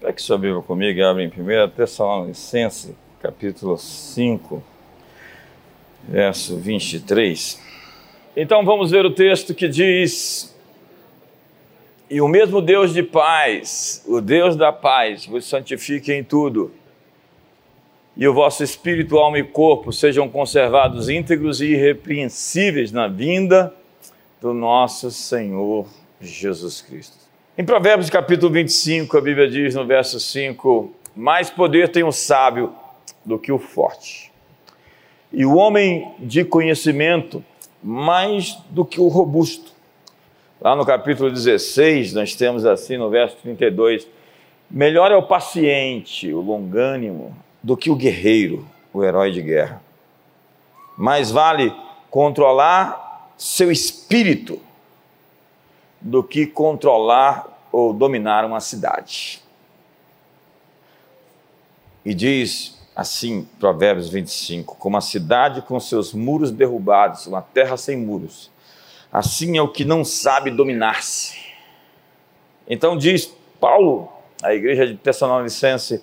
Pegue sua Bíblia comigo e abre em 1 Tessalonicense, capítulo 5, verso 23. Então vamos ver o texto que diz: E o mesmo Deus de paz, o Deus da paz, vos santifique em tudo, e o vosso espírito, alma e corpo sejam conservados íntegros e irrepreensíveis na vinda do nosso Senhor Jesus Cristo. Em Provérbios capítulo 25, a Bíblia diz no verso 5: Mais poder tem o sábio do que o forte, e o homem de conhecimento mais do que o robusto. Lá no capítulo 16, nós temos assim no verso 32: Melhor é o paciente, o longânimo, do que o guerreiro, o herói de guerra. Mais vale controlar seu espírito do que controlar ou dominar uma cidade. E diz assim, Provérbios 25: Como a cidade com seus muros derrubados, uma terra sem muros, assim é o que não sabe dominar-se. Então diz Paulo, a igreja de Tessalonicense,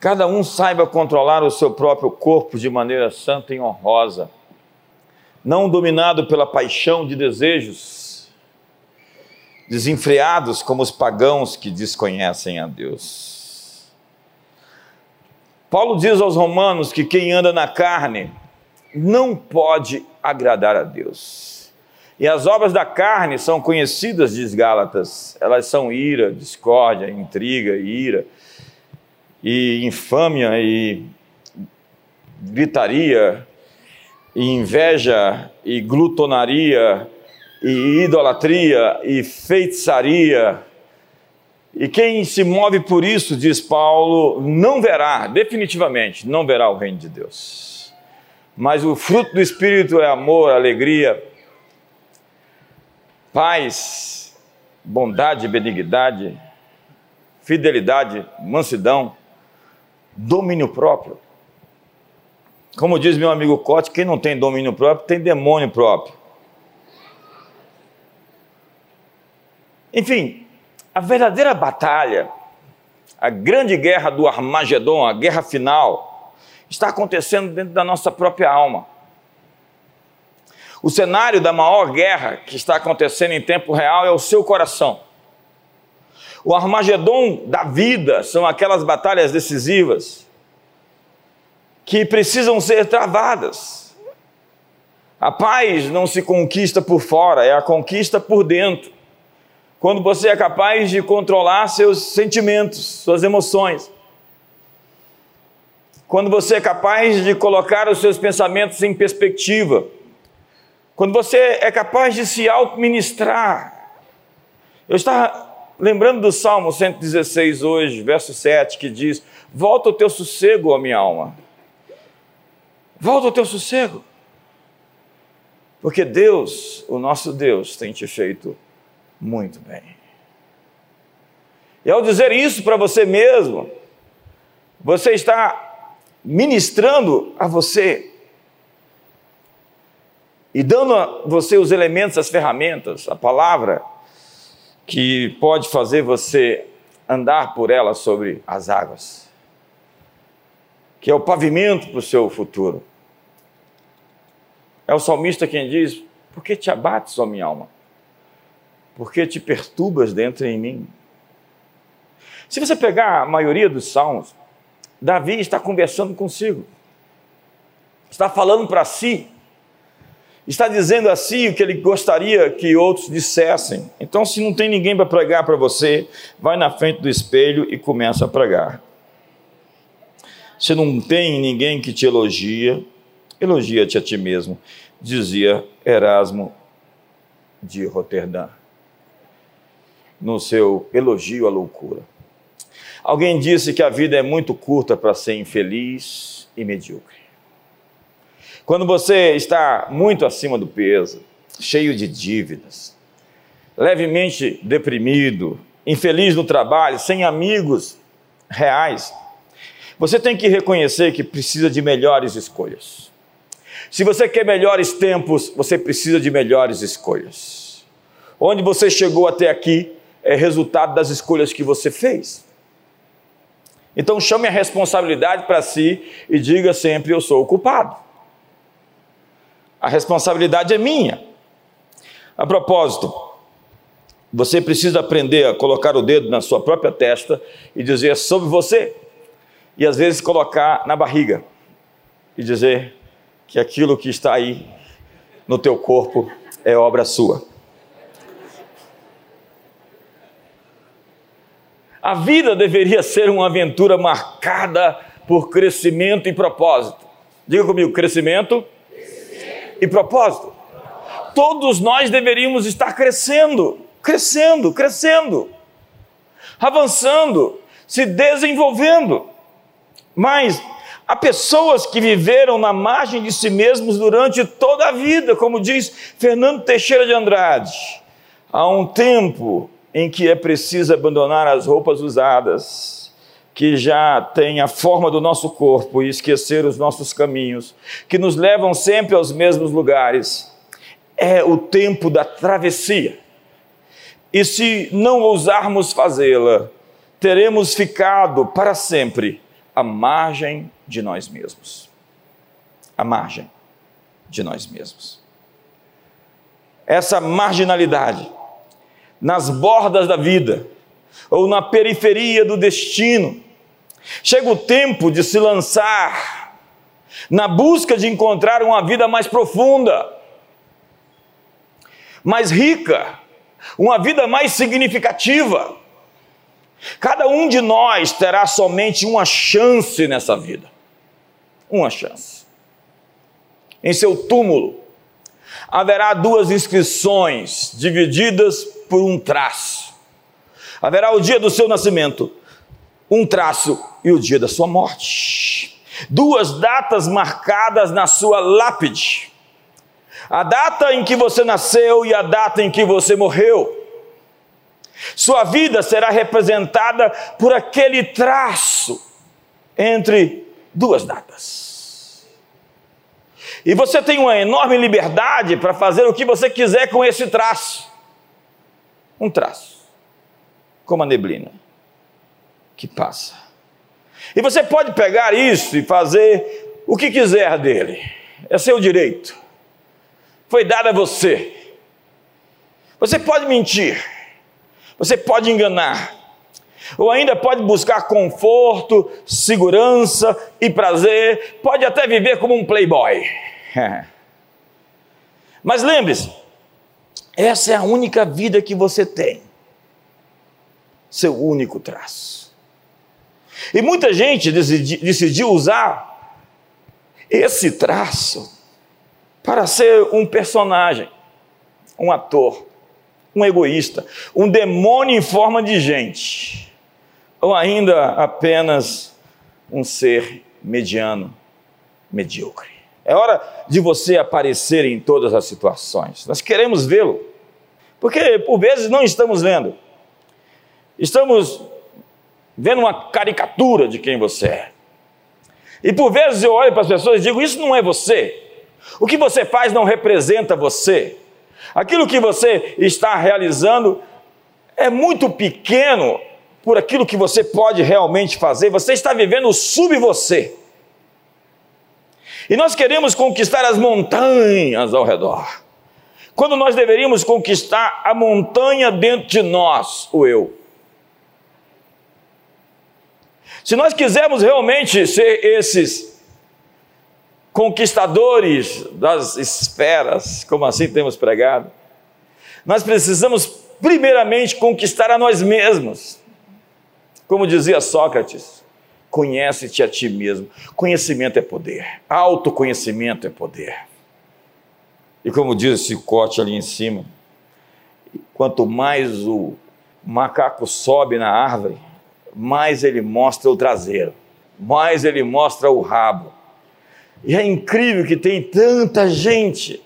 cada um saiba controlar o seu próprio corpo de maneira santa e honrosa, não dominado pela paixão de desejos desenfreados como os pagãos que desconhecem a Deus. Paulo diz aos romanos que quem anda na carne não pode agradar a Deus. E as obras da carne são conhecidas, diz Gálatas, elas são ira, discórdia, intriga, ira, e infâmia, e gritaria, e inveja, e glutonaria, e idolatria e feitiçaria. E quem se move por isso, diz Paulo, não verá, definitivamente, não verá o reino de Deus. Mas o fruto do Espírito é amor, alegria, paz, bondade, benignidade, fidelidade, mansidão, domínio próprio. Como diz meu amigo Cote, quem não tem domínio próprio tem demônio próprio. Enfim, a verdadeira batalha, a grande guerra do Armagedon, a guerra final, está acontecendo dentro da nossa própria alma. O cenário da maior guerra que está acontecendo em tempo real é o seu coração. O Armagedon da vida são aquelas batalhas decisivas que precisam ser travadas. A paz não se conquista por fora, é a conquista por dentro quando você é capaz de controlar seus sentimentos, suas emoções. Quando você é capaz de colocar os seus pensamentos em perspectiva. Quando você é capaz de se auto-ministrar. Eu estava lembrando do Salmo 116 hoje, verso 7, que diz: Volta o teu sossego, ó minha alma. Volta o teu sossego. Porque Deus, o nosso Deus, tem te feito muito bem. E ao dizer isso para você mesmo, você está ministrando a você e dando a você os elementos, as ferramentas, a palavra que pode fazer você andar por ela sobre as águas, que é o pavimento para o seu futuro. É o salmista quem diz: Por que te abates, ó minha alma? Porque te perturbas dentro em mim. Se você pegar a maioria dos salmos, Davi está conversando consigo, está falando para si, está dizendo a si o que ele gostaria que outros dissessem. Então, se não tem ninguém para pregar para você, vai na frente do espelho e começa a pregar. Se não tem ninguém que te elogia, elogia-te a ti mesmo, dizia Erasmo de Roterdã no seu elogio à loucura. Alguém disse que a vida é muito curta para ser infeliz e medíocre. Quando você está muito acima do peso, cheio de dívidas, levemente deprimido, infeliz no trabalho, sem amigos reais, você tem que reconhecer que precisa de melhores escolhas. Se você quer melhores tempos, você precisa de melhores escolhas. Onde você chegou até aqui, é resultado das escolhas que você fez. Então chame a responsabilidade para si e diga sempre: Eu sou o culpado. A responsabilidade é minha. A propósito, você precisa aprender a colocar o dedo na sua própria testa e dizer sobre você, e às vezes colocar na barriga e dizer que aquilo que está aí no teu corpo é obra sua. A vida deveria ser uma aventura marcada por crescimento e propósito. Diga comigo: crescimento, crescimento. e propósito. Todos nós deveríamos estar crescendo, crescendo, crescendo, avançando, se desenvolvendo. Mas Há pessoas que viveram na margem de si mesmos durante toda a vida, como diz Fernando Teixeira de Andrade. Há um tempo em que é preciso abandonar as roupas usadas, que já têm a forma do nosso corpo e esquecer os nossos caminhos, que nos levam sempre aos mesmos lugares. É o tempo da travessia. E se não ousarmos fazê-la, teremos ficado para sempre à margem de nós mesmos. À margem de nós mesmos. Essa marginalidade, nas bordas da vida, ou na periferia do destino, chega o tempo de se lançar na busca de encontrar uma vida mais profunda, mais rica, uma vida mais significativa Cada um de nós terá somente uma chance nessa vida. Uma chance. Em seu túmulo haverá duas inscrições divididas por um traço. Haverá o dia do seu nascimento, um traço, e o dia da sua morte. Duas datas marcadas na sua lápide. A data em que você nasceu e a data em que você morreu. Sua vida será representada por aquele traço entre duas datas. E você tem uma enorme liberdade para fazer o que você quiser com esse traço. Um traço, como a neblina, que passa. E você pode pegar isso e fazer o que quiser dele, é seu direito. Foi dado a você. Você pode mentir, você pode enganar, ou ainda pode buscar conforto, segurança e prazer, pode até viver como um playboy. Mas lembre-se, essa é a única vida que você tem, seu único traço. E muita gente decidiu usar esse traço para ser um personagem, um ator um egoísta, um demônio em forma de gente, ou ainda apenas um ser mediano, medíocre. É hora de você aparecer em todas as situações. Nós queremos vê-lo, porque por vezes não estamos vendo. Estamos vendo uma caricatura de quem você é. E por vezes eu olho para as pessoas e digo: Isso não é você. O que você faz não representa você. Aquilo que você está realizando é muito pequeno por aquilo que você pode realmente fazer. Você está vivendo sub você. E nós queremos conquistar as montanhas ao redor. Quando nós deveríamos conquistar a montanha dentro de nós, o eu. Se nós quisermos realmente ser esses conquistadores das esferas, como assim temos pregado, nós precisamos primeiramente conquistar a nós mesmos. Como dizia Sócrates, conhece-te a ti mesmo. Conhecimento é poder, autoconhecimento é poder. E como diz esse corte ali em cima, quanto mais o macaco sobe na árvore, mais ele mostra o traseiro, mais ele mostra o rabo, e é incrível que tem tanta gente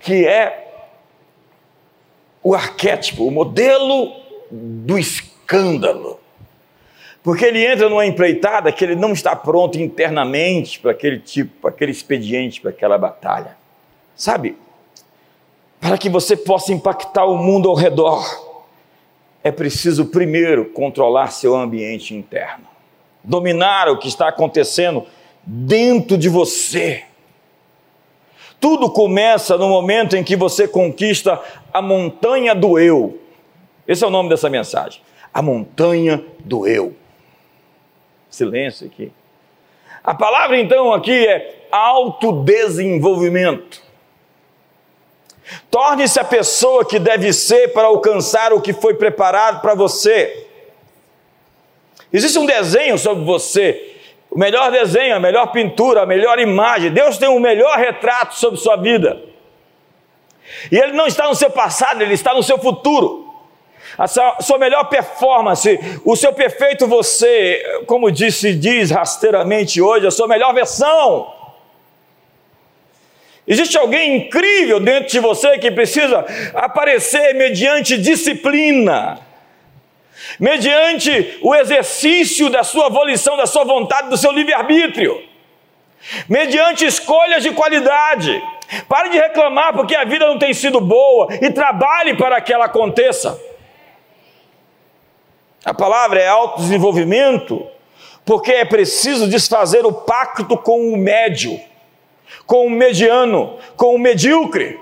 que é o arquétipo, o modelo do escândalo. Porque ele entra numa empreitada que ele não está pronto internamente para aquele tipo, para aquele expediente, para aquela batalha. Sabe? Para que você possa impactar o mundo ao redor, é preciso primeiro controlar seu ambiente interno. dominar o que está acontecendo dentro de você. Tudo começa no momento em que você conquista a montanha do eu. Esse é o nome dessa mensagem. A montanha do eu. Silêncio aqui. A palavra então aqui é autodesenvolvimento. Torne-se a pessoa que deve ser para alcançar o que foi preparado para você. Existe um desenho sobre você, o melhor desenho, a melhor pintura, a melhor imagem. Deus tem o um melhor retrato sobre sua vida. E Ele não está no seu passado, Ele está no seu futuro. A sua, sua melhor performance, o seu perfeito você, como disse, diz rasteiramente hoje, a sua melhor versão. Existe alguém incrível dentro de você que precisa aparecer mediante disciplina, mediante o exercício da sua volição, da sua vontade, do seu livre-arbítrio, mediante escolhas de qualidade. Pare de reclamar porque a vida não tem sido boa e trabalhe para que ela aconteça. A palavra é autodesenvolvimento, porque é preciso desfazer o pacto com o médio com o mediano, com o medíocre,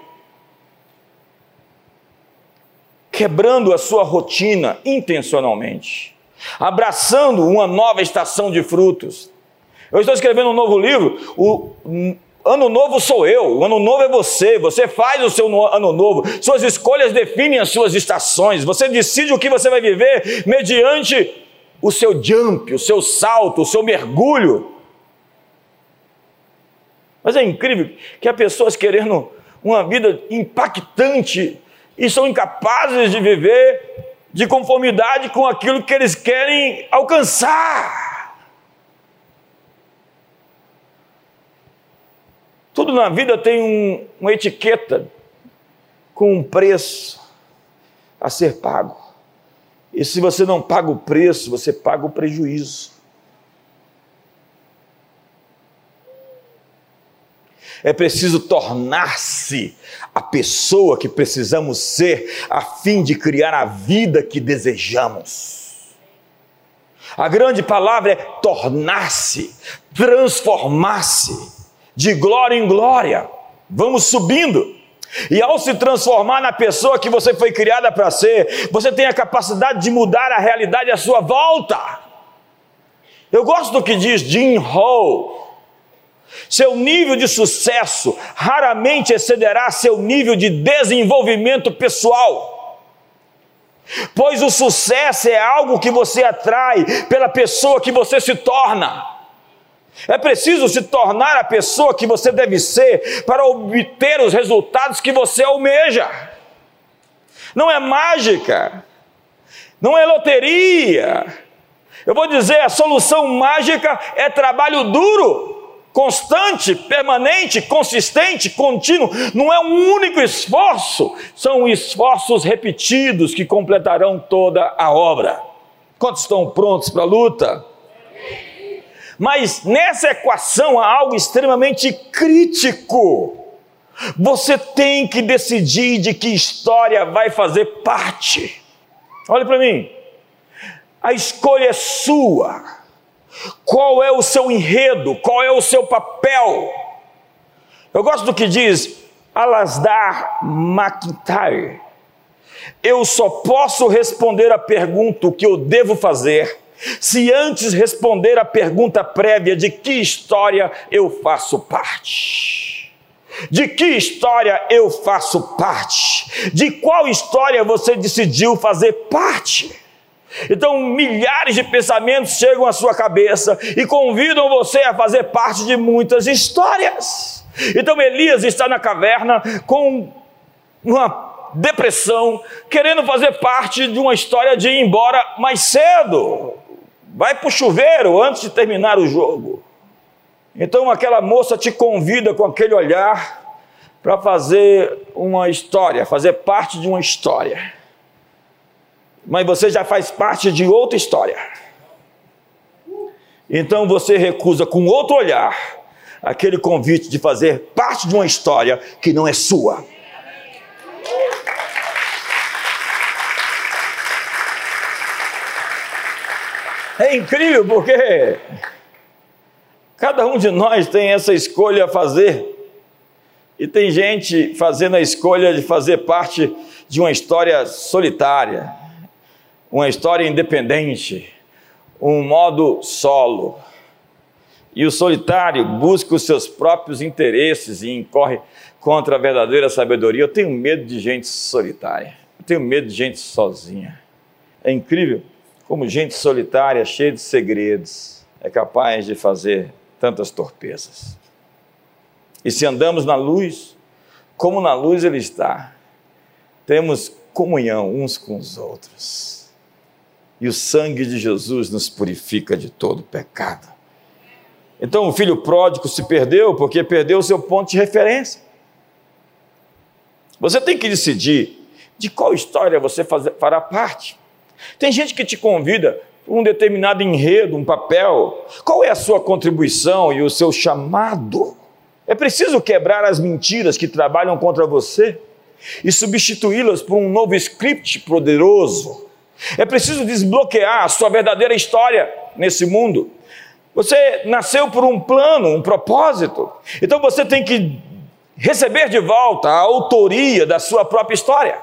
quebrando a sua rotina intencionalmente, abraçando uma nova estação de frutos. Eu estou escrevendo um novo livro, o ano novo sou eu, o ano novo é você, você faz o seu ano novo, suas escolhas definem as suas estações, você decide o que você vai viver mediante o seu jump, o seu salto, o seu mergulho mas é incrível que há pessoas querendo uma vida impactante e são incapazes de viver de conformidade com aquilo que eles querem alcançar. Tudo na vida tem um, uma etiqueta com um preço a ser pago. E se você não paga o preço, você paga o prejuízo. É preciso tornar-se a pessoa que precisamos ser a fim de criar a vida que desejamos. A grande palavra é tornar-se, transformar-se, de glória em glória. Vamos subindo. E ao se transformar na pessoa que você foi criada para ser, você tem a capacidade de mudar a realidade à sua volta. Eu gosto do que diz Jim Hall, seu nível de sucesso raramente excederá seu nível de desenvolvimento pessoal. Pois o sucesso é algo que você atrai pela pessoa que você se torna. É preciso se tornar a pessoa que você deve ser para obter os resultados que você almeja. Não é mágica, não é loteria. Eu vou dizer, a solução mágica é trabalho duro constante, permanente, consistente, contínuo, não é um único esforço, são esforços repetidos que completarão toda a obra. Quantos estão prontos para a luta? Mas nessa equação há algo extremamente crítico. Você tem que decidir de que história vai fazer parte. Olhe para mim. A escolha é sua. Qual é o seu enredo? Qual é o seu papel? Eu gosto do que diz Alasdair McIntyre. Eu só posso responder a pergunta o que eu devo fazer se antes responder a pergunta prévia de que história eu faço parte. De que história eu faço parte? De qual história você decidiu fazer parte? Então, milhares de pensamentos chegam à sua cabeça e convidam você a fazer parte de muitas histórias. Então, Elias está na caverna com uma depressão, querendo fazer parte de uma história de ir embora mais cedo. Vai para o chuveiro antes de terminar o jogo. Então, aquela moça te convida com aquele olhar para fazer uma história, fazer parte de uma história mas você já faz parte de outra história. Então você recusa com outro olhar aquele convite de fazer parte de uma história que não é sua. É incrível porque cada um de nós tem essa escolha a fazer. E tem gente fazendo a escolha de fazer parte de uma história solitária, uma história independente, um modo solo. E o solitário busca os seus próprios interesses e incorre contra a verdadeira sabedoria. Eu tenho medo de gente solitária. Eu tenho medo de gente sozinha. É incrível como gente solitária, cheia de segredos, é capaz de fazer tantas torpezas. E se andamos na luz, como na luz Ele está, temos comunhão uns com os outros. E o sangue de Jesus nos purifica de todo pecado. Então o filho pródigo se perdeu porque perdeu o seu ponto de referência. Você tem que decidir de qual história você fará parte. Tem gente que te convida para um determinado enredo, um papel. Qual é a sua contribuição e o seu chamado? É preciso quebrar as mentiras que trabalham contra você e substituí-las por um novo script poderoso. É preciso desbloquear a sua verdadeira história nesse mundo. Você nasceu por um plano, um propósito. Então você tem que receber de volta a autoria da sua própria história.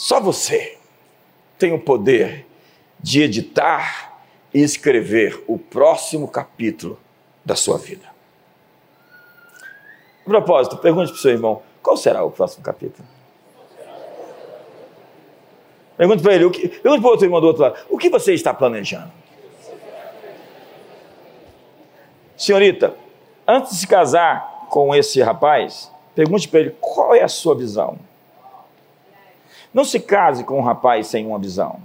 Só você tem o poder de editar e escrever o próximo capítulo da sua vida. A propósito, pergunte para o seu irmão: qual será o próximo capítulo? Pergunte para ele, o que, pergunte para o outro irmão do outro lado: o que você está planejando? Senhorita, antes de se casar com esse rapaz, pergunte para ele qual é a sua visão. Não se case com um rapaz sem uma visão.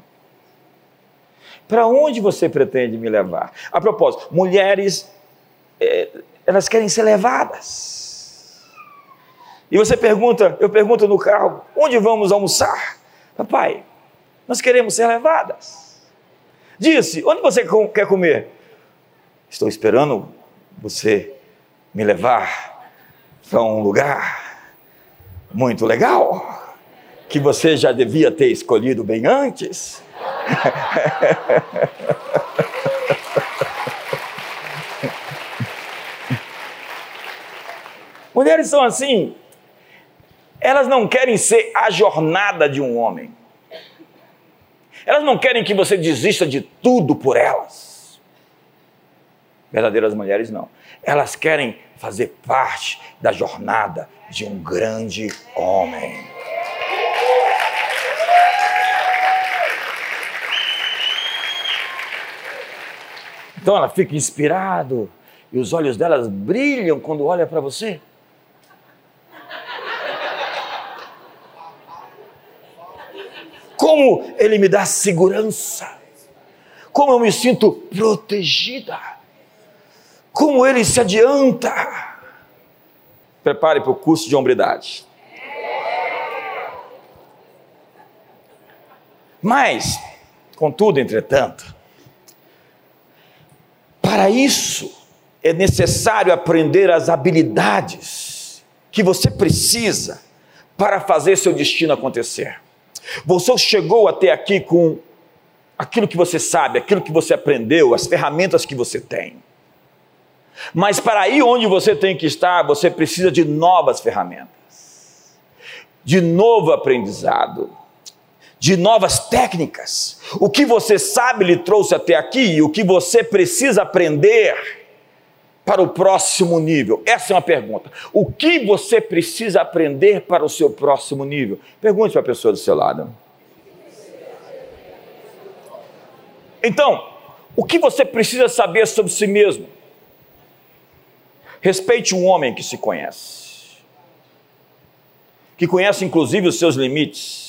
Para onde você pretende me levar? A propósito, mulheres, é, elas querem ser levadas. E você pergunta, eu pergunto no carro, onde vamos almoçar? Papai, nós queremos ser levadas. Disse, onde você quer comer? Estou esperando você me levar para um lugar muito legal que você já devia ter escolhido bem antes. Mulheres são assim, elas não querem ser a jornada de um homem. Elas não querem que você desista de tudo por elas. Verdadeiras mulheres não. Elas querem fazer parte da jornada de um grande homem. Então ela fica inspirado e os olhos delas brilham quando olha para você. Como ele me dá segurança. Como eu me sinto protegida. Como ele se adianta. Prepare para o curso de hombridade. Mas, contudo, entretanto, para isso, é necessário aprender as habilidades que você precisa para fazer seu destino acontecer. Você chegou até aqui com aquilo que você sabe, aquilo que você aprendeu, as ferramentas que você tem. Mas para ir onde você tem que estar, você precisa de novas ferramentas, de novo aprendizado de novas técnicas. O que você sabe lhe trouxe até aqui e o que você precisa aprender para o próximo nível? Essa é uma pergunta. O que você precisa aprender para o seu próximo nível? Pergunte para a pessoa do seu lado. Então, o que você precisa saber sobre si mesmo? Respeite um homem que se conhece, que conhece inclusive os seus limites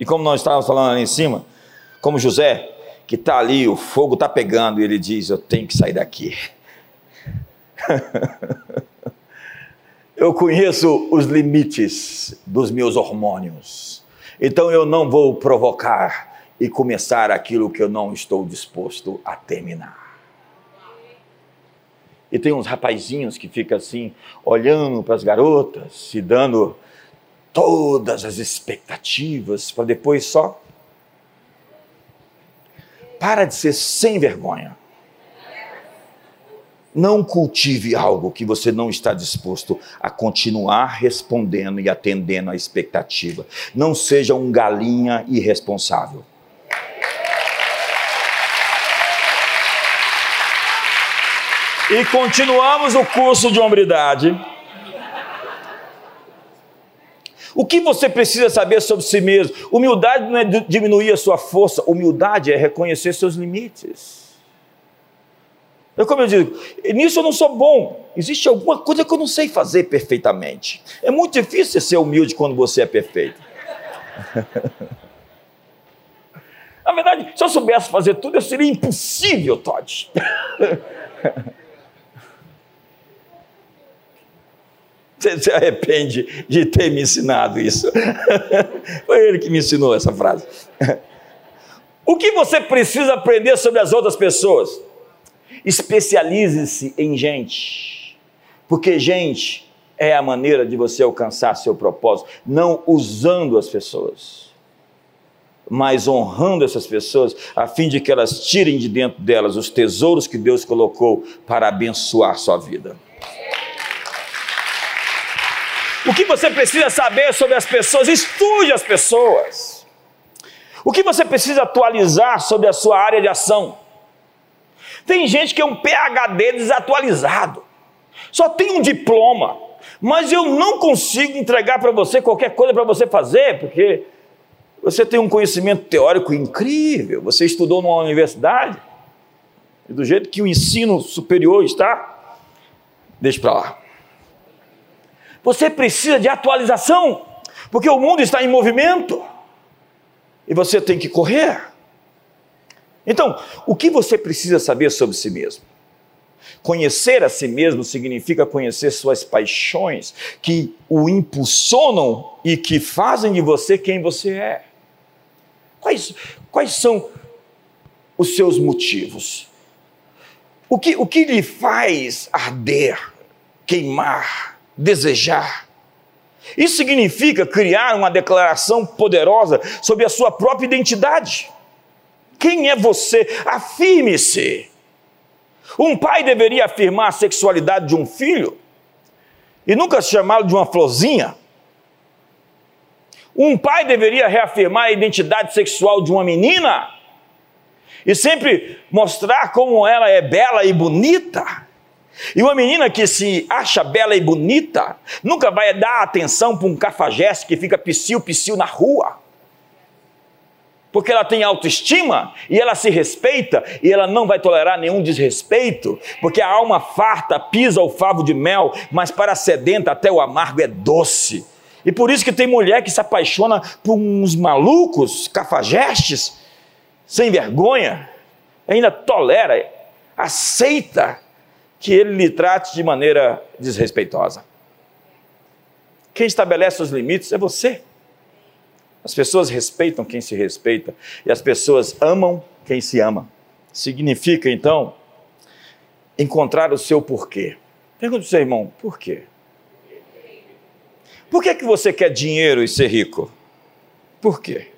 e como nós estávamos falando ali em cima, como José, que está ali, o fogo está pegando, e ele diz: Eu tenho que sair daqui. eu conheço os limites dos meus hormônios, então eu não vou provocar e começar aquilo que eu não estou disposto a terminar. E tem uns rapazinhos que ficam assim, olhando para as garotas, se dando todas as expectativas para depois só Para de ser sem vergonha. Não cultive algo que você não está disposto a continuar respondendo e atendendo à expectativa. Não seja um galinha irresponsável. E continuamos o curso de hombridade. O que você precisa saber sobre si mesmo? Humildade não é diminuir a sua força, humildade é reconhecer seus limites. É como eu digo, nisso eu não sou bom. Existe alguma coisa que eu não sei fazer perfeitamente. É muito difícil ser humilde quando você é perfeito. Na verdade, se eu soubesse fazer tudo, eu seria impossível, Todd. Você se arrepende de ter me ensinado isso. Foi ele que me ensinou essa frase. O que você precisa aprender sobre as outras pessoas? Especialize-se em gente, porque gente é a maneira de você alcançar seu propósito, não usando as pessoas, mas honrando essas pessoas, a fim de que elas tirem de dentro delas os tesouros que Deus colocou para abençoar sua vida. O que você precisa saber sobre as pessoas? Estude as pessoas. O que você precisa atualizar sobre a sua área de ação? Tem gente que é um PhD desatualizado, só tem um diploma, mas eu não consigo entregar para você qualquer coisa para você fazer, porque você tem um conhecimento teórico incrível, você estudou numa universidade, e do jeito que o ensino superior está, deixa para lá. Você precisa de atualização, porque o mundo está em movimento e você tem que correr. Então, o que você precisa saber sobre si mesmo? Conhecer a si mesmo significa conhecer suas paixões que o impulsionam e que fazem de você quem você é. Quais, quais são os seus motivos? O que, o que lhe faz arder, queimar, desejar? Isso significa criar uma declaração poderosa sobre a sua própria identidade. Quem é você? Afirme-se. Um pai deveria afirmar a sexualidade de um filho e nunca chamá-lo de uma florzinha. Um pai deveria reafirmar a identidade sexual de uma menina e sempre mostrar como ela é bela e bonita. E uma menina que se acha bela e bonita nunca vai dar atenção para um cafajeste que fica psiu-psiu na rua porque ela tem autoestima e ela se respeita e ela não vai tolerar nenhum desrespeito, porque a alma farta pisa o favo de mel, mas para a sedenta até o amargo é doce. E por isso que tem mulher que se apaixona por uns malucos, cafajestes, sem vergonha, ainda tolera, aceita que ele lhe trate de maneira desrespeitosa. Quem estabelece os limites é você. As pessoas respeitam quem se respeita e as pessoas amam quem se ama. Significa, então, encontrar o seu porquê. Pergunta para o seu irmão, por quê? Por que, que você quer dinheiro e ser rico? Por quê?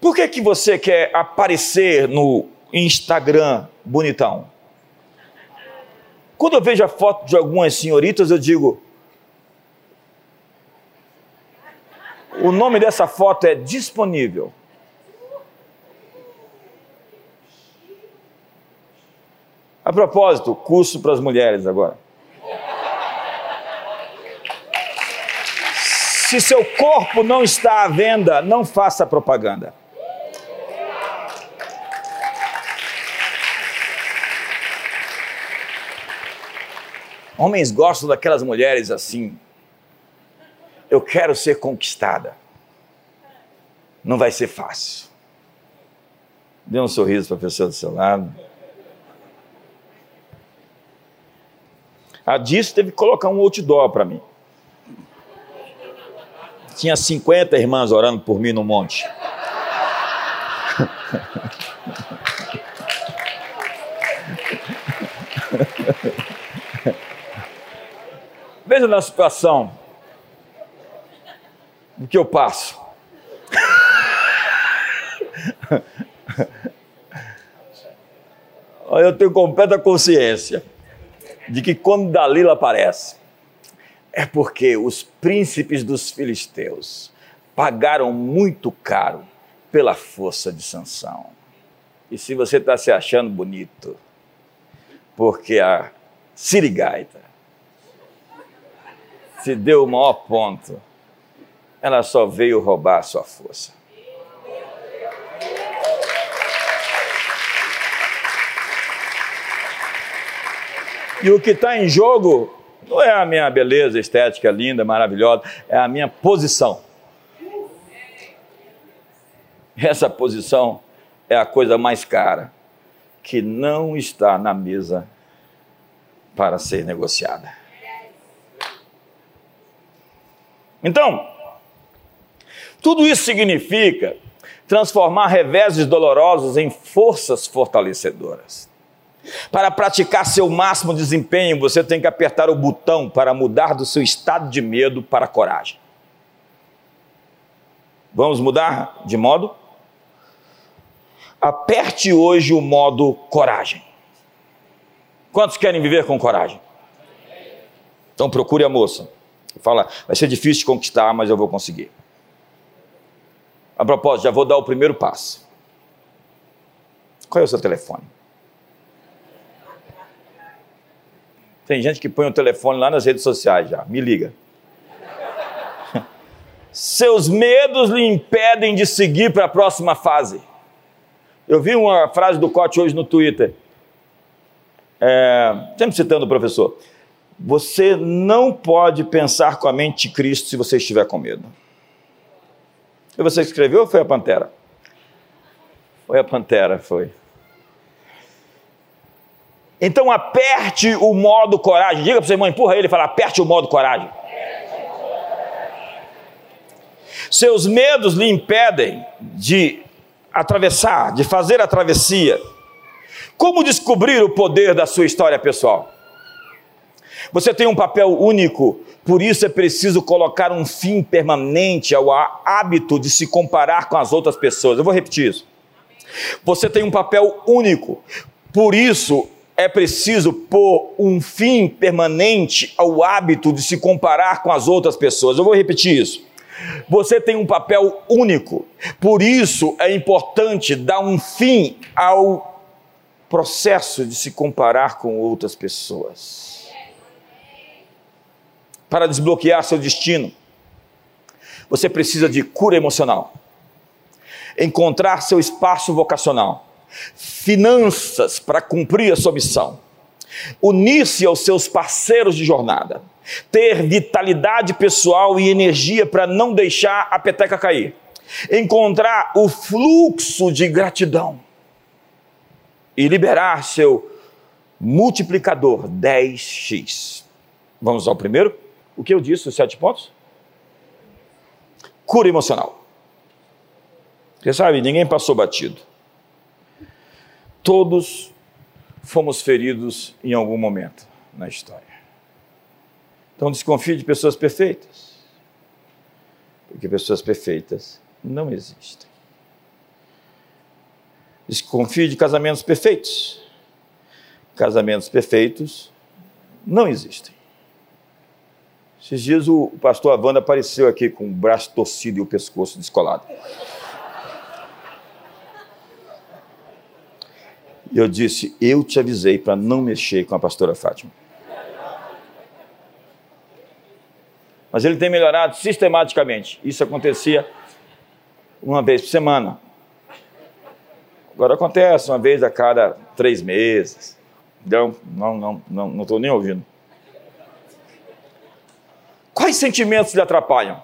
Por que, que você quer aparecer no Instagram bonitão? Quando eu vejo a foto de algumas senhoritas, eu digo, O nome dessa foto é disponível. A propósito, curso para as mulheres agora. Se seu corpo não está à venda, não faça propaganda. Homens gostam daquelas mulheres assim, eu quero ser conquistada. Não vai ser fácil. Dê um sorriso para a pessoa do seu lado. A disso teve que colocar um outdoor para mim. Tinha 50 irmãs orando por mim no monte. Veja na situação do que eu passo. Eu tenho completa consciência de que quando Dalila aparece, é porque os príncipes dos filisteus pagaram muito caro pela força de Sansão. E se você está se achando bonito, porque a Sirigaita se deu o maior ponto, ela só veio roubar a sua força. E o que está em jogo não é a minha beleza estética linda, maravilhosa, é a minha posição. Essa posição é a coisa mais cara que não está na mesa para ser negociada. Então, tudo isso significa transformar reveses dolorosos em forças fortalecedoras. Para praticar seu máximo desempenho, você tem que apertar o botão para mudar do seu estado de medo para coragem. Vamos mudar de modo? Aperte hoje o modo coragem. Quantos querem viver com coragem? Então procure a moça. Fala, vai ser difícil de conquistar, mas eu vou conseguir. A propósito, já vou dar o primeiro passo. Qual é o seu telefone? Tem gente que põe o telefone lá nas redes sociais já. Me liga. Seus medos lhe impedem de seguir para a próxima fase. Eu vi uma frase do Cote hoje no Twitter. É, sempre citando o professor. Você não pode pensar com a mente de Cristo se você estiver com medo. Foi você escreveu ou foi a Pantera? Foi a Pantera, foi. Então aperte o modo coragem. Diga para seu irmão, empurra ele e fala: aperte o modo coragem. Seus medos lhe impedem de atravessar, de fazer a travessia. Como descobrir o poder da sua história pessoal? Você tem um papel único, por isso é preciso colocar um fim permanente ao hábito de se comparar com as outras pessoas. Eu vou repetir isso. Você tem um papel único, por isso é preciso pôr um fim permanente ao hábito de se comparar com as outras pessoas. Eu vou repetir isso. Você tem um papel único, por isso é importante dar um fim ao processo de se comparar com outras pessoas. Para desbloquear seu destino, você precisa de cura emocional, encontrar seu espaço vocacional finanças para cumprir a sua missão, unir-se aos seus parceiros de jornada, ter vitalidade pessoal e energia para não deixar a peteca cair, encontrar o fluxo de gratidão e liberar seu multiplicador 10x. Vamos ao primeiro? O que eu disse, os sete pontos? Cura emocional. Você sabe, ninguém passou batido. Todos fomos feridos em algum momento na história. Então desconfie de pessoas perfeitas, porque pessoas perfeitas não existem. Desconfie de casamentos perfeitos. Casamentos perfeitos não existem. Esses dias o pastor Avanda apareceu aqui com o braço torcido e o pescoço descolado. E eu disse: Eu te avisei para não mexer com a pastora Fátima. Mas ele tem melhorado sistematicamente. Isso acontecia uma vez por semana. Agora acontece uma vez a cada três meses. Então, não estou não, não, não nem ouvindo. Quais sentimentos lhe atrapalham?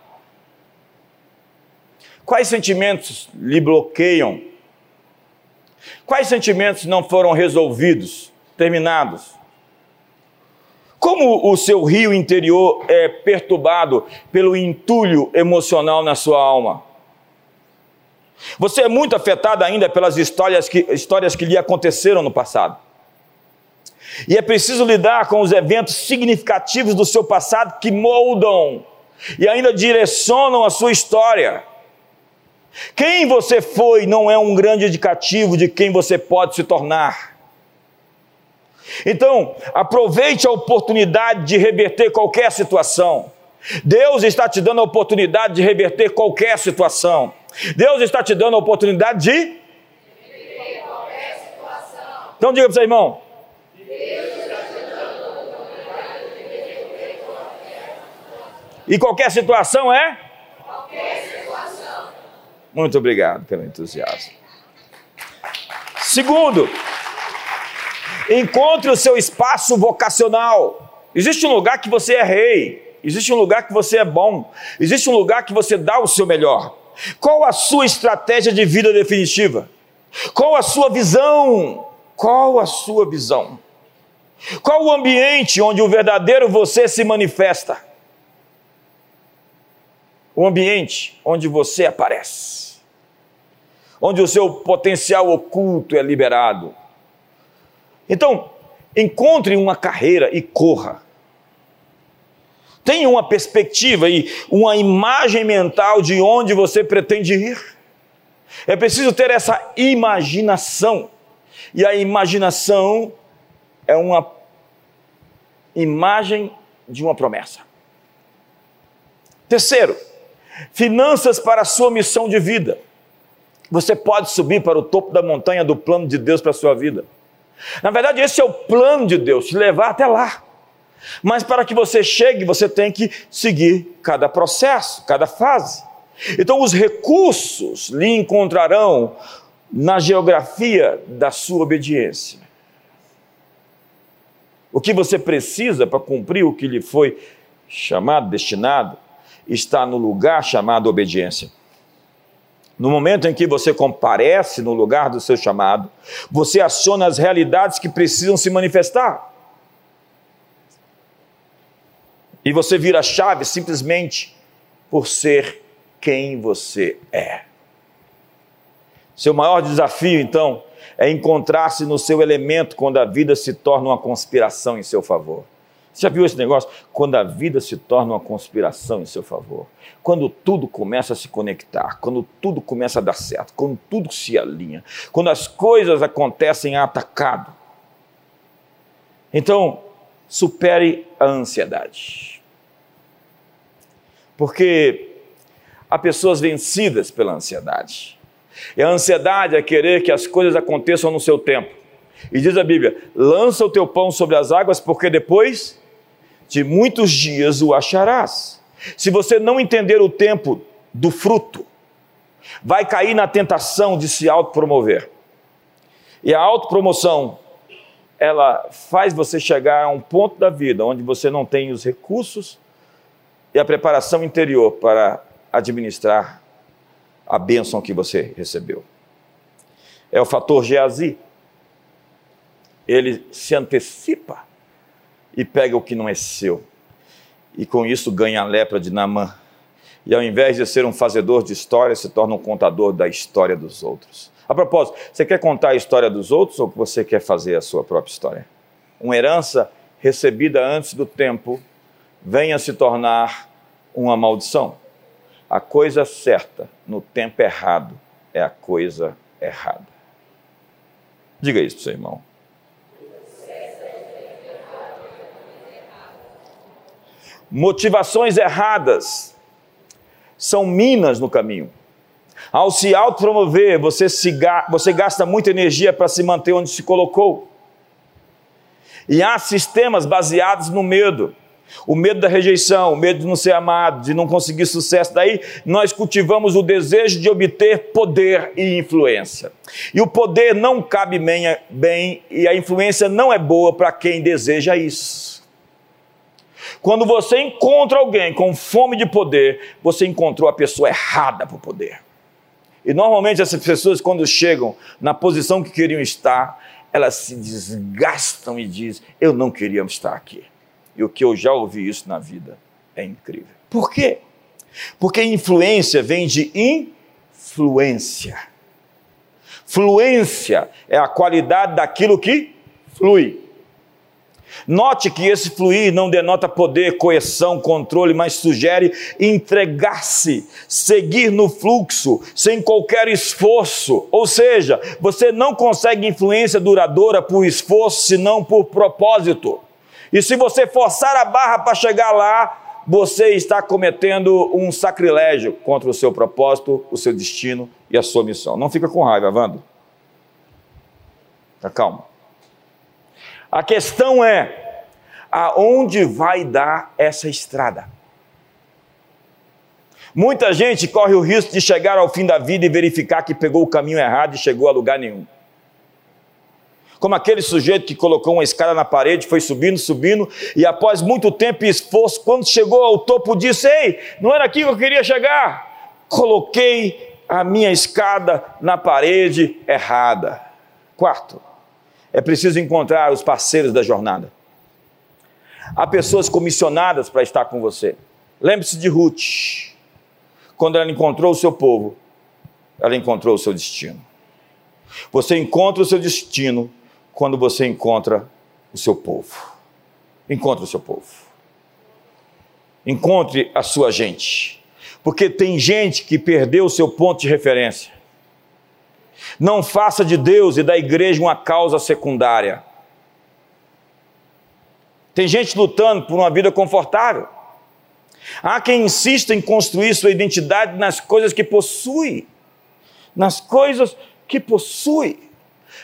Quais sentimentos lhe bloqueiam Quais sentimentos não foram resolvidos, terminados? Como o seu rio interior é perturbado pelo entulho emocional na sua alma? Você é muito afetado ainda pelas histórias que, histórias que lhe aconteceram no passado. E é preciso lidar com os eventos significativos do seu passado que moldam e ainda direcionam a sua história. Quem você foi não é um grande indicativo de quem você pode se tornar. Então, aproveite a oportunidade de reverter qualquer situação. Deus está te dando a oportunidade de reverter qualquer situação. Deus está te dando a oportunidade de. Então diga para você, irmão. E qualquer situação é? Qualquer situação. Muito obrigado pelo entusiasmo. Segundo, encontre o seu espaço vocacional. Existe um lugar que você é rei, existe um lugar que você é bom, existe um lugar que você dá o seu melhor. Qual a sua estratégia de vida definitiva? Qual a sua visão? Qual a sua visão? Qual o ambiente onde o verdadeiro você se manifesta? O ambiente onde você aparece, onde o seu potencial oculto é liberado. Então, encontre uma carreira e corra. Tenha uma perspectiva e uma imagem mental de onde você pretende ir. É preciso ter essa imaginação. E a imaginação é uma imagem de uma promessa. Terceiro, finanças para a sua missão de vida. Você pode subir para o topo da montanha do plano de Deus para a sua vida. Na verdade, esse é o plano de Deus, te levar até lá. Mas para que você chegue, você tem que seguir cada processo, cada fase. Então, os recursos lhe encontrarão na geografia da sua obediência. O que você precisa para cumprir o que lhe foi chamado, destinado, está no lugar chamado obediência. No momento em que você comparece no lugar do seu chamado, você aciona as realidades que precisam se manifestar. E você vira chave simplesmente por ser quem você é. Seu maior desafio, então, é encontrar-se no seu elemento quando a vida se torna uma conspiração em seu favor. Você já viu esse negócio? Quando a vida se torna uma conspiração em seu favor. Quando tudo começa a se conectar, quando tudo começa a dar certo, quando tudo se alinha, quando as coisas acontecem atacado. Então, supere a ansiedade. Porque há pessoas vencidas pela ansiedade. E a ansiedade é querer que as coisas aconteçam no seu tempo. E diz a Bíblia: lança o teu pão sobre as águas, porque depois de muitos dias o acharás. Se você não entender o tempo do fruto, vai cair na tentação de se autopromover. E a autopromoção, ela faz você chegar a um ponto da vida onde você não tem os recursos e a preparação interior para administrar a bênção que você recebeu. É o fator Geazi. Ele se antecipa e pega o que não é seu. E com isso ganha a lepra de Naamã. E ao invés de ser um fazedor de história, se torna um contador da história dos outros. A propósito, você quer contar a história dos outros ou você quer fazer a sua própria história? Uma herança recebida antes do tempo venha se tornar uma maldição. A coisa certa no tempo errado é a coisa errada. Diga isso para seu irmão. Motivações erradas são minas no caminho. Ao se autopromover, você, se, você gasta muita energia para se manter onde se colocou. E há sistemas baseados no medo. O medo da rejeição, o medo de não ser amado, de não conseguir sucesso. Daí nós cultivamos o desejo de obter poder e influência. E o poder não cabe bem, e a influência não é boa para quem deseja isso. Quando você encontra alguém com fome de poder, você encontrou a pessoa errada para o poder. E normalmente essas pessoas, quando chegam na posição que queriam estar, elas se desgastam e dizem: Eu não queria estar aqui. E o que eu já ouvi isso na vida é incrível. Por quê? Porque influência vem de influência. Fluência é a qualidade daquilo que flui. Note que esse fluir não denota poder, coerção, controle, mas sugere entregar-se, seguir no fluxo, sem qualquer esforço. Ou seja, você não consegue influência duradoura por esforço, senão por propósito. E se você forçar a barra para chegar lá, você está cometendo um sacrilégio contra o seu propósito, o seu destino e a sua missão. Não fica com raiva, Wando. Tá calmo. A questão é: aonde vai dar essa estrada? Muita gente corre o risco de chegar ao fim da vida e verificar que pegou o caminho errado e chegou a lugar nenhum. Como aquele sujeito que colocou uma escada na parede, foi subindo, subindo, e após muito tempo e esforço, quando chegou ao topo, disse: Ei, não era aqui que eu queria chegar. Coloquei a minha escada na parede errada. Quarto, é preciso encontrar os parceiros da jornada. Há pessoas comissionadas para estar com você. Lembre-se de Ruth. Quando ela encontrou o seu povo, ela encontrou o seu destino. Você encontra o seu destino quando você encontra o seu povo. Encontre o seu povo. Encontre a sua gente. Porque tem gente que perdeu o seu ponto de referência. Não faça de Deus e da igreja uma causa secundária. Tem gente lutando por uma vida confortável. Há quem insista em construir sua identidade nas coisas que possui, nas coisas que possui.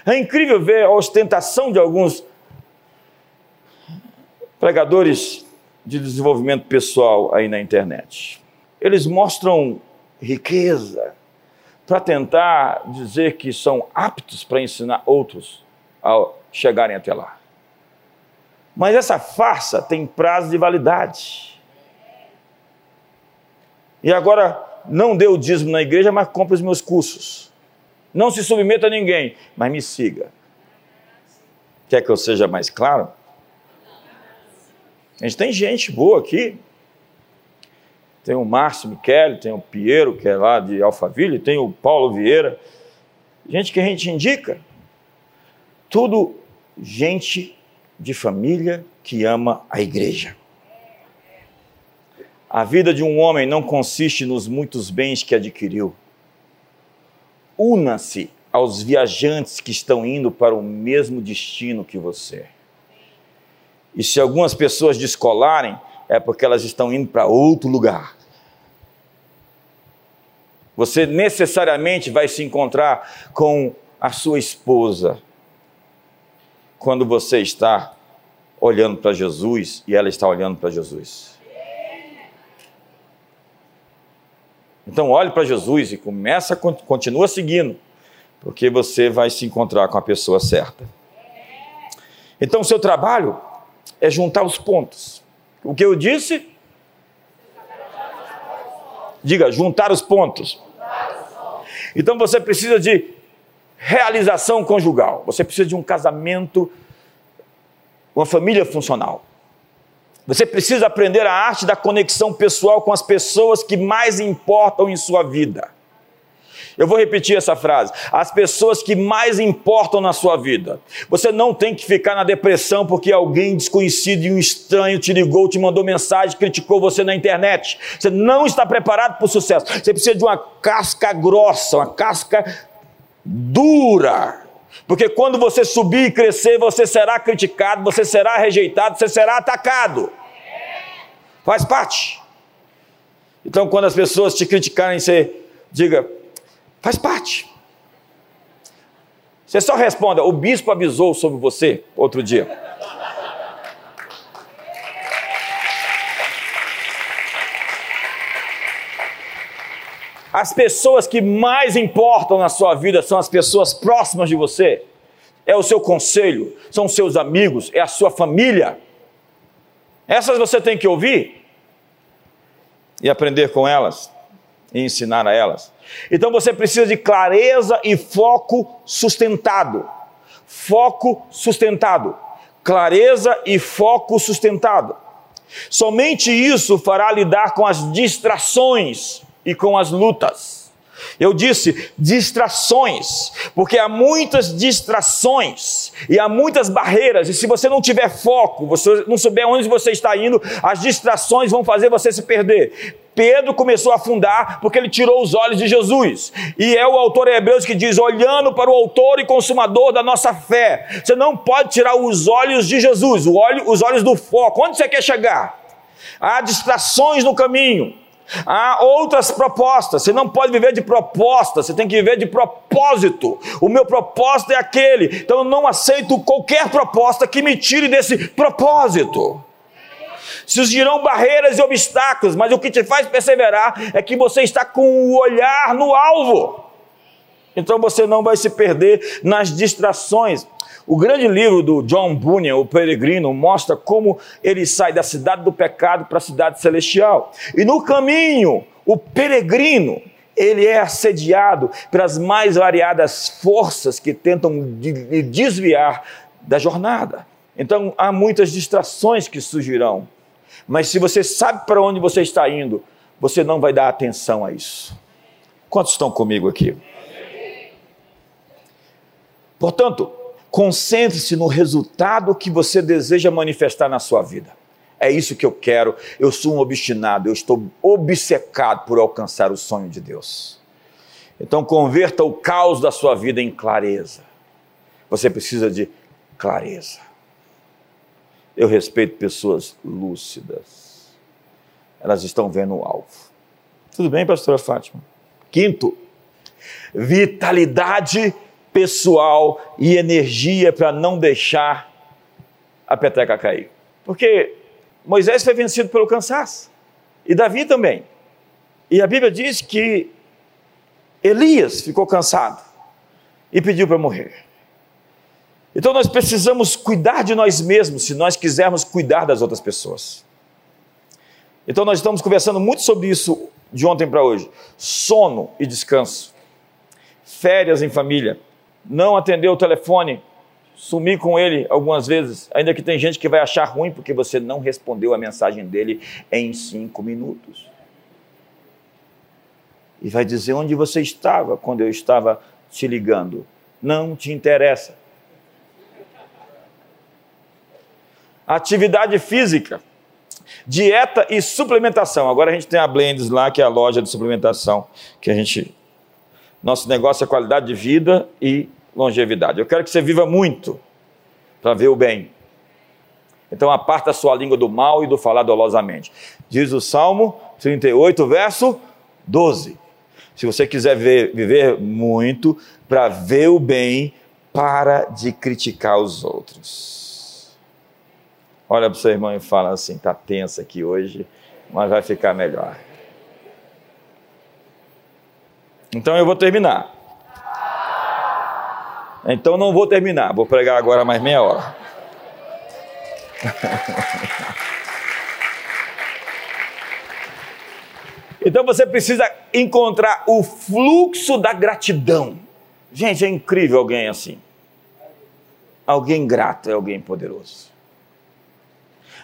É incrível ver a ostentação de alguns pregadores de desenvolvimento pessoal aí na internet. Eles mostram riqueza, para tentar dizer que são aptos para ensinar outros a chegarem até lá. Mas essa farsa tem prazo de validade. E agora não dê o dízimo na igreja, mas compre os meus cursos. Não se submeta a ninguém, mas me siga. Quer que eu seja mais claro? A gente tem gente boa aqui, tem o Márcio Michele, tem o Piero, que é lá de Alphaville, tem o Paulo Vieira, gente que a gente indica. Tudo gente de família que ama a igreja. A vida de um homem não consiste nos muitos bens que adquiriu. Una-se aos viajantes que estão indo para o mesmo destino que você. E se algumas pessoas descolarem, é porque elas estão indo para outro lugar. Você necessariamente vai se encontrar com a sua esposa quando você está olhando para Jesus e ela está olhando para Jesus. Então olhe para Jesus e começa, continua seguindo, porque você vai se encontrar com a pessoa certa. Então o seu trabalho é juntar os pontos. O que eu disse? Diga, juntar os pontos. Então você precisa de realização conjugal. Você precisa de um casamento, uma família funcional. Você precisa aprender a arte da conexão pessoal com as pessoas que mais importam em sua vida. Eu vou repetir essa frase. As pessoas que mais importam na sua vida. Você não tem que ficar na depressão porque alguém desconhecido e um estranho te ligou, te mandou mensagem, criticou você na internet. Você não está preparado para o sucesso. Você precisa de uma casca grossa, uma casca dura. Porque quando você subir e crescer, você será criticado, você será rejeitado, você será atacado. Faz parte. Então, quando as pessoas te criticarem, você diga: Faz parte. Você só responda: o bispo avisou sobre você outro dia. As pessoas que mais importam na sua vida são as pessoas próximas de você. É o seu conselho, são seus amigos, é a sua família. Essas você tem que ouvir e aprender com elas e ensinar a elas. Então você precisa de clareza e foco sustentado. Foco sustentado. Clareza e foco sustentado. Somente isso fará lidar com as distrações e com as lutas. Eu disse distrações, porque há muitas distrações e há muitas barreiras, e se você não tiver foco, você não souber onde você está indo, as distrações vão fazer você se perder. Pedro começou a afundar porque ele tirou os olhos de Jesus. E é o autor Hebreus que diz: olhando para o autor e consumador da nossa fé. Você não pode tirar os olhos de Jesus, os olhos do foco. Onde você quer chegar? Há distrações no caminho. Há outras propostas. Você não pode viver de proposta, você tem que viver de propósito. O meu propósito é aquele. Então eu não aceito qualquer proposta que me tire desse propósito. Surgirão barreiras e obstáculos, mas o que te faz perseverar é que você está com o olhar no alvo. Então você não vai se perder nas distrações. O grande livro do John Bunyan, O Peregrino, mostra como ele sai da cidade do pecado para a cidade celestial. E no caminho, o peregrino, ele é assediado pelas mais variadas forças que tentam desviar da jornada. Então há muitas distrações que surgirão. Mas se você sabe para onde você está indo, você não vai dar atenção a isso. Quantos estão comigo aqui? Portanto, Concentre-se no resultado que você deseja manifestar na sua vida. É isso que eu quero. Eu sou um obstinado, eu estou obcecado por alcançar o sonho de Deus. Então, converta o caos da sua vida em clareza. Você precisa de clareza. Eu respeito pessoas lúcidas. Elas estão vendo o alvo. Tudo bem, pastora Fátima? Quinto, vitalidade pessoal e energia para não deixar a peteca cair. Porque Moisés foi vencido pelo cansaço, e Davi também. E a Bíblia diz que Elias ficou cansado e pediu para morrer. Então nós precisamos cuidar de nós mesmos se nós quisermos cuidar das outras pessoas. Então nós estamos conversando muito sobre isso de ontem para hoje: sono e descanso, férias em família não atender o telefone, sumir com ele algumas vezes, ainda que tem gente que vai achar ruim porque você não respondeu a mensagem dele em cinco minutos. E vai dizer onde você estava quando eu estava te ligando. Não te interessa. Atividade física, dieta e suplementação. Agora a gente tem a Blendes lá, que é a loja de suplementação, que a gente nosso negócio é qualidade de vida e longevidade. Eu quero que você viva muito para ver o bem. Então aparta a sua língua do mal e do falar dolosamente. Diz o Salmo 38, verso 12. Se você quiser ver, viver muito para ver o bem, para de criticar os outros. Olha para o seu irmão e fala assim: está tensa aqui hoje, mas vai ficar melhor. Então eu vou terminar. Então não vou terminar, vou pregar agora mais meia hora. então você precisa encontrar o fluxo da gratidão. Gente, é incrível alguém assim. Alguém grato é alguém poderoso.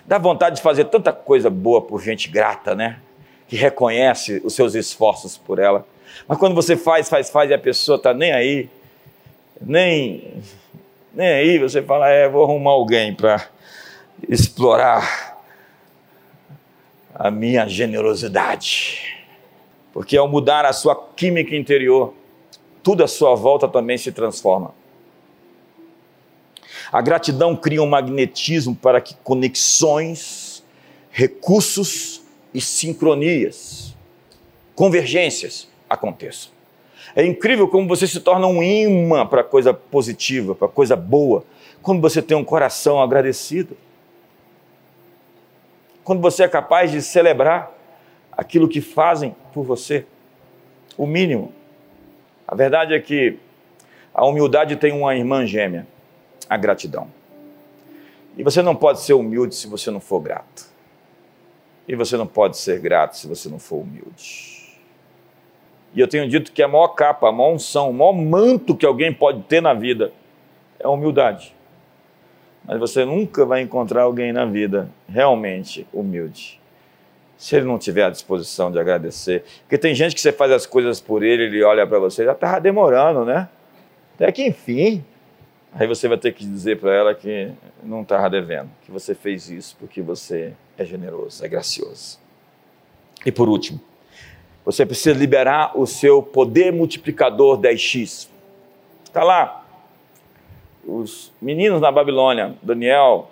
Dá vontade de fazer tanta coisa boa por gente grata, né? Que reconhece os seus esforços por ela. Mas quando você faz, faz, faz e a pessoa está nem aí, nem, nem aí, você fala, é, vou arrumar alguém para explorar a minha generosidade. Porque ao mudar a sua química interior, tudo à sua volta também se transforma. A gratidão cria um magnetismo para que conexões, recursos e sincronias, convergências aconteçam. É incrível como você se torna um imã para coisa positiva, para coisa boa, quando você tem um coração agradecido. Quando você é capaz de celebrar aquilo que fazem por você, o mínimo. A verdade é que a humildade tem uma irmã gêmea, a gratidão. E você não pode ser humilde se você não for grato. E você não pode ser grato se você não for humilde. E eu tenho dito que a maior capa, a maior unção, o maior manto que alguém pode ter na vida é a humildade. Mas você nunca vai encontrar alguém na vida realmente humilde. se ele não tiver a disposição de agradecer. Porque tem gente que você faz as coisas por ele, ele olha para você, já estava demorando, né? Até que enfim. Aí você vai ter que dizer para ela que não estava devendo, que você fez isso porque você é generoso, é gracioso. E por último, você precisa liberar o seu poder multiplicador 10x. Está lá. Os meninos na Babilônia, Daniel,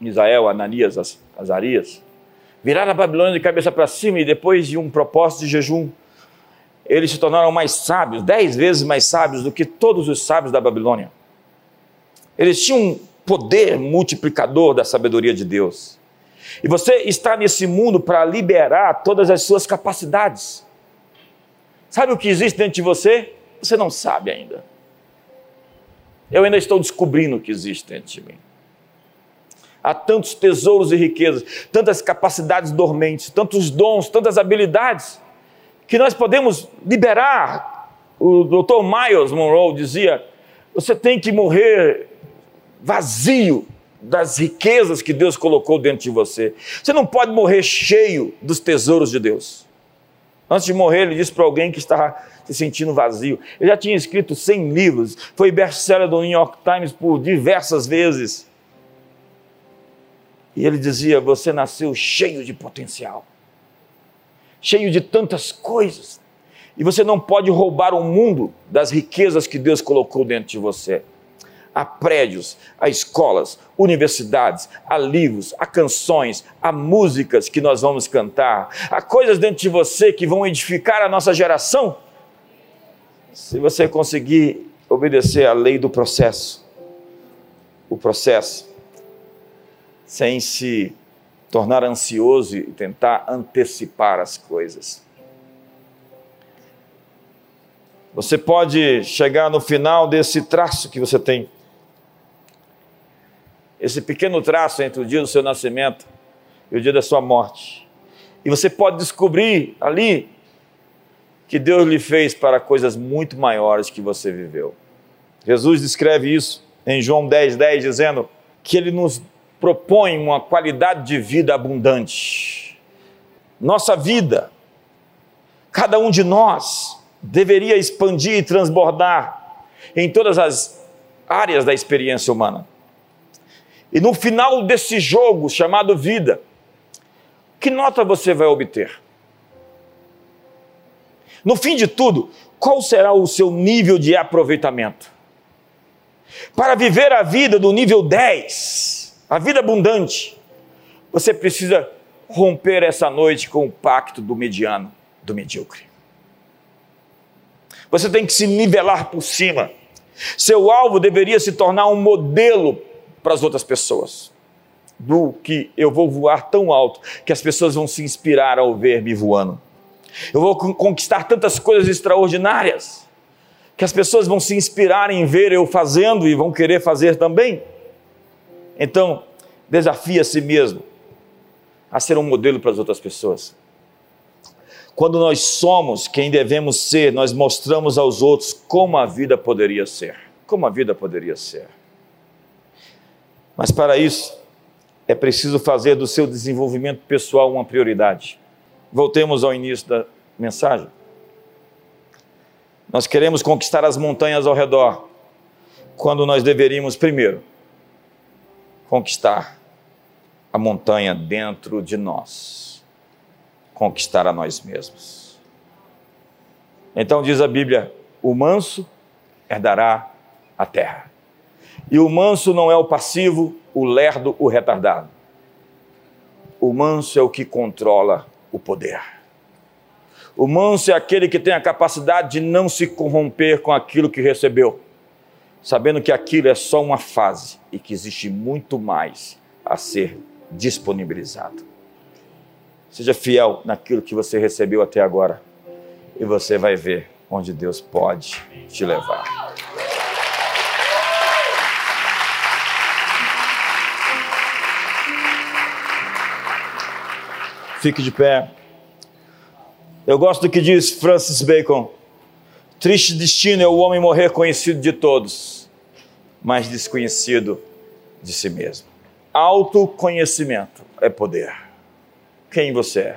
Isael, Ananias, Azarias, viraram a Babilônia de cabeça para cima e depois de um propósito de jejum, eles se tornaram mais sábios, dez vezes mais sábios do que todos os sábios da Babilônia. Eles tinham um poder multiplicador da sabedoria de Deus. E você está nesse mundo para liberar todas as suas capacidades. Sabe o que existe dentro de você? Você não sabe ainda. Eu ainda estou descobrindo o que existe dentro de mim. Há tantos tesouros e riquezas, tantas capacidades dormentes, tantos dons, tantas habilidades, que nós podemos liberar. O Dr. Miles Monroe dizia: você tem que morrer vazio das riquezas que Deus colocou dentro de você. Você não pode morrer cheio dos tesouros de Deus. Antes de morrer, ele disse para alguém que estava se sentindo vazio. Ele já tinha escrito 100 livros, foi best-seller do New York Times por diversas vezes. E ele dizia: Você nasceu cheio de potencial, cheio de tantas coisas, e você não pode roubar o mundo das riquezas que Deus colocou dentro de você. Há prédios, há escolas, universidades, há livros, há canções, há músicas que nós vamos cantar, há coisas dentro de você que vão edificar a nossa geração. Se você conseguir obedecer à lei do processo, o processo sem se tornar ansioso e tentar antecipar as coisas. Você pode chegar no final desse traço que você tem, esse pequeno traço entre o dia do seu nascimento e o dia da sua morte, e você pode descobrir ali que Deus lhe fez para coisas muito maiores que você viveu. Jesus descreve isso em João 10, 10, dizendo que ele nos propõe uma qualidade de vida abundante. Nossa vida, cada um de nós, deveria expandir e transbordar em todas as áreas da experiência humana. E no final desse jogo chamado vida, que nota você vai obter? No fim de tudo, qual será o seu nível de aproveitamento? Para viver a vida do nível 10, a vida abundante, você precisa romper essa noite com o pacto do mediano, do medíocre. Você tem que se nivelar por cima. Seu alvo deveria se tornar um modelo para as outras pessoas. Do que eu vou voar tão alto que as pessoas vão se inspirar ao ver-me voando. Eu vou conquistar tantas coisas extraordinárias que as pessoas vão se inspirar em ver eu fazendo e vão querer fazer também. Então, desafie a si mesmo a ser um modelo para as outras pessoas. Quando nós somos quem devemos ser, nós mostramos aos outros como a vida poderia ser. Como a vida poderia ser. Mas para isso, é preciso fazer do seu desenvolvimento pessoal uma prioridade. Voltemos ao início da mensagem. Nós queremos conquistar as montanhas ao redor, quando nós deveríamos primeiro conquistar a montanha dentro de nós, conquistar a nós mesmos. Então diz a Bíblia: o manso herdará a terra. E o manso não é o passivo, o lerdo, o retardado. O manso é o que controla o poder. O manso é aquele que tem a capacidade de não se corromper com aquilo que recebeu sabendo que aquilo é só uma fase e que existe muito mais a ser disponibilizado. Seja fiel naquilo que você recebeu até agora e você vai ver onde Deus pode te levar. Fique de pé. Eu gosto do que diz Francis Bacon. Triste destino é o homem morrer conhecido de todos, mas desconhecido de si mesmo. Autoconhecimento é poder. quem você é.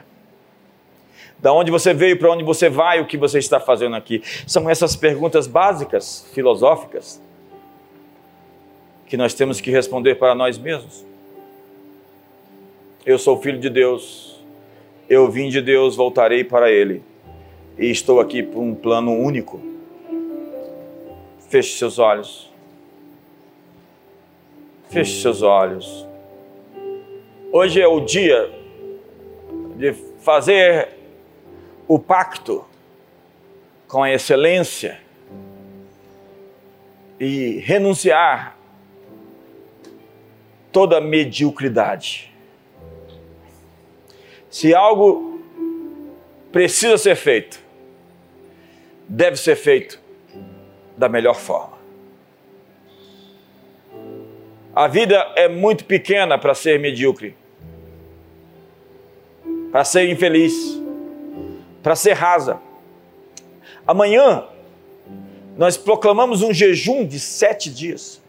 Da onde você veio, para onde você vai, o que você está fazendo aqui. São essas perguntas básicas, filosóficas, que nós temos que responder para nós mesmos. Eu sou filho de Deus, eu vim de Deus, voltarei para Ele, e estou aqui por um plano único. Feche seus olhos. Feche seus olhos. Hoje é o dia de fazer o pacto com a excelência e renunciar toda mediocridade. Se algo precisa ser feito, deve ser feito da melhor forma. A vida é muito pequena para ser medíocre, para ser infeliz, para ser rasa. Amanhã nós proclamamos um jejum de sete dias.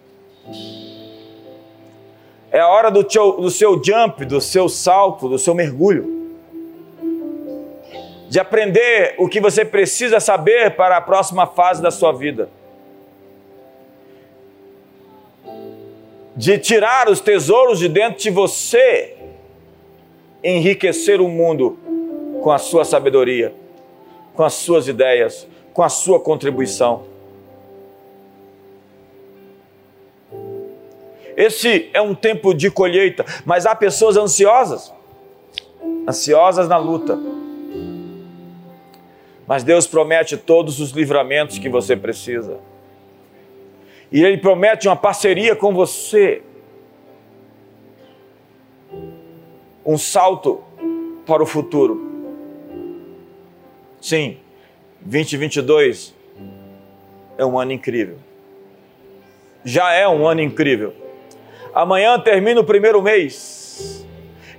É a hora do, teu, do seu jump, do seu salto, do seu mergulho. De aprender o que você precisa saber para a próxima fase da sua vida. De tirar os tesouros de dentro de você, enriquecer o mundo com a sua sabedoria, com as suas ideias, com a sua contribuição. Esse é um tempo de colheita, mas há pessoas ansiosas, ansiosas na luta. Mas Deus promete todos os livramentos que você precisa. E Ele promete uma parceria com você. Um salto para o futuro. Sim, 2022 é um ano incrível. Já é um ano incrível. Amanhã termina o primeiro mês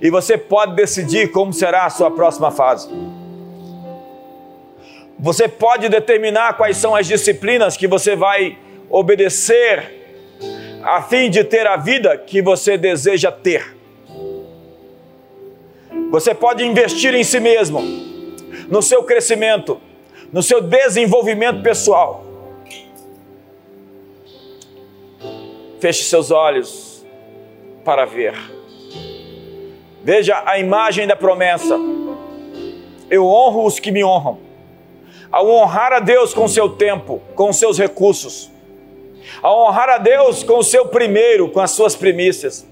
e você pode decidir como será a sua próxima fase. Você pode determinar quais são as disciplinas que você vai obedecer a fim de ter a vida que você deseja ter. Você pode investir em si mesmo, no seu crescimento, no seu desenvolvimento pessoal. Feche seus olhos para ver. Veja a imagem da promessa. Eu honro os que me honram. Ao honrar a Deus com seu tempo, com seus recursos, ao honrar a Deus com o seu primeiro, com as suas primícias,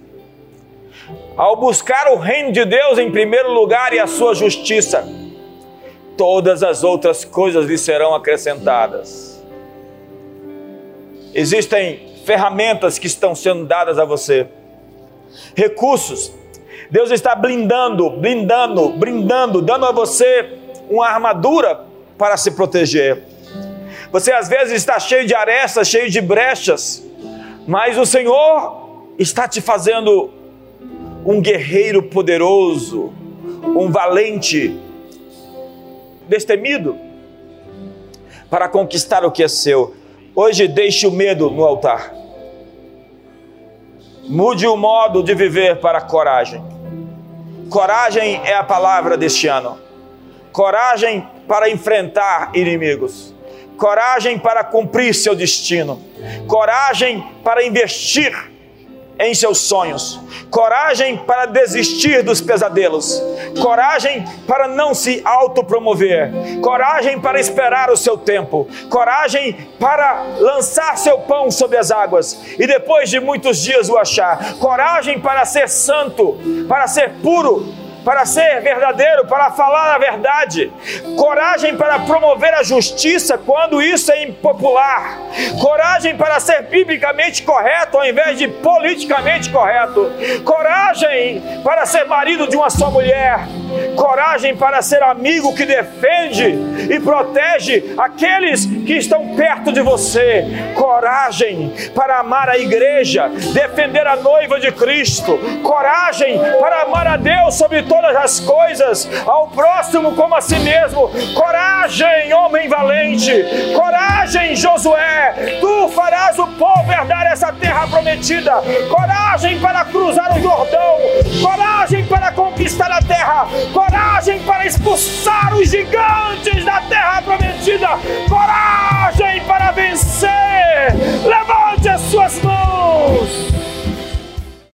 ao buscar o reino de Deus em primeiro lugar e a sua justiça, todas as outras coisas lhe serão acrescentadas. Existem ferramentas que estão sendo dadas a você recursos. Deus está blindando, blindando, blindando, dando a você uma armadura para se proteger. Você às vezes está cheio de arestas, cheio de brechas, mas o Senhor está te fazendo um guerreiro poderoso, um valente, destemido, para conquistar o que é seu. Hoje deixe o medo no altar. Mude o modo de viver para coragem. Coragem é a palavra deste ano. Coragem para enfrentar inimigos. Coragem para cumprir seu destino. Coragem para investir em seus sonhos, coragem para desistir dos pesadelos, coragem para não se autopromover, coragem para esperar o seu tempo, coragem para lançar seu pão sobre as águas e depois de muitos dias o achar, coragem para ser santo, para ser puro, para ser verdadeiro, para falar a verdade, coragem para promover a justiça quando isso é impopular, coragem para ser biblicamente correto ao invés de politicamente correto, coragem para ser marido de uma só mulher, coragem para ser amigo que defende e protege aqueles que estão perto de você, coragem para amar a igreja, defender a noiva de Cristo, coragem para amar a Deus sobre todo todas as coisas, ao próximo como a si mesmo. Coragem, homem valente, coragem, Josué, tu farás o povo herdar essa terra prometida. Coragem para cruzar o Jordão, coragem para conquistar a terra, coragem para expulsar os gigantes da terra prometida, coragem para vencer. Levante as suas mãos.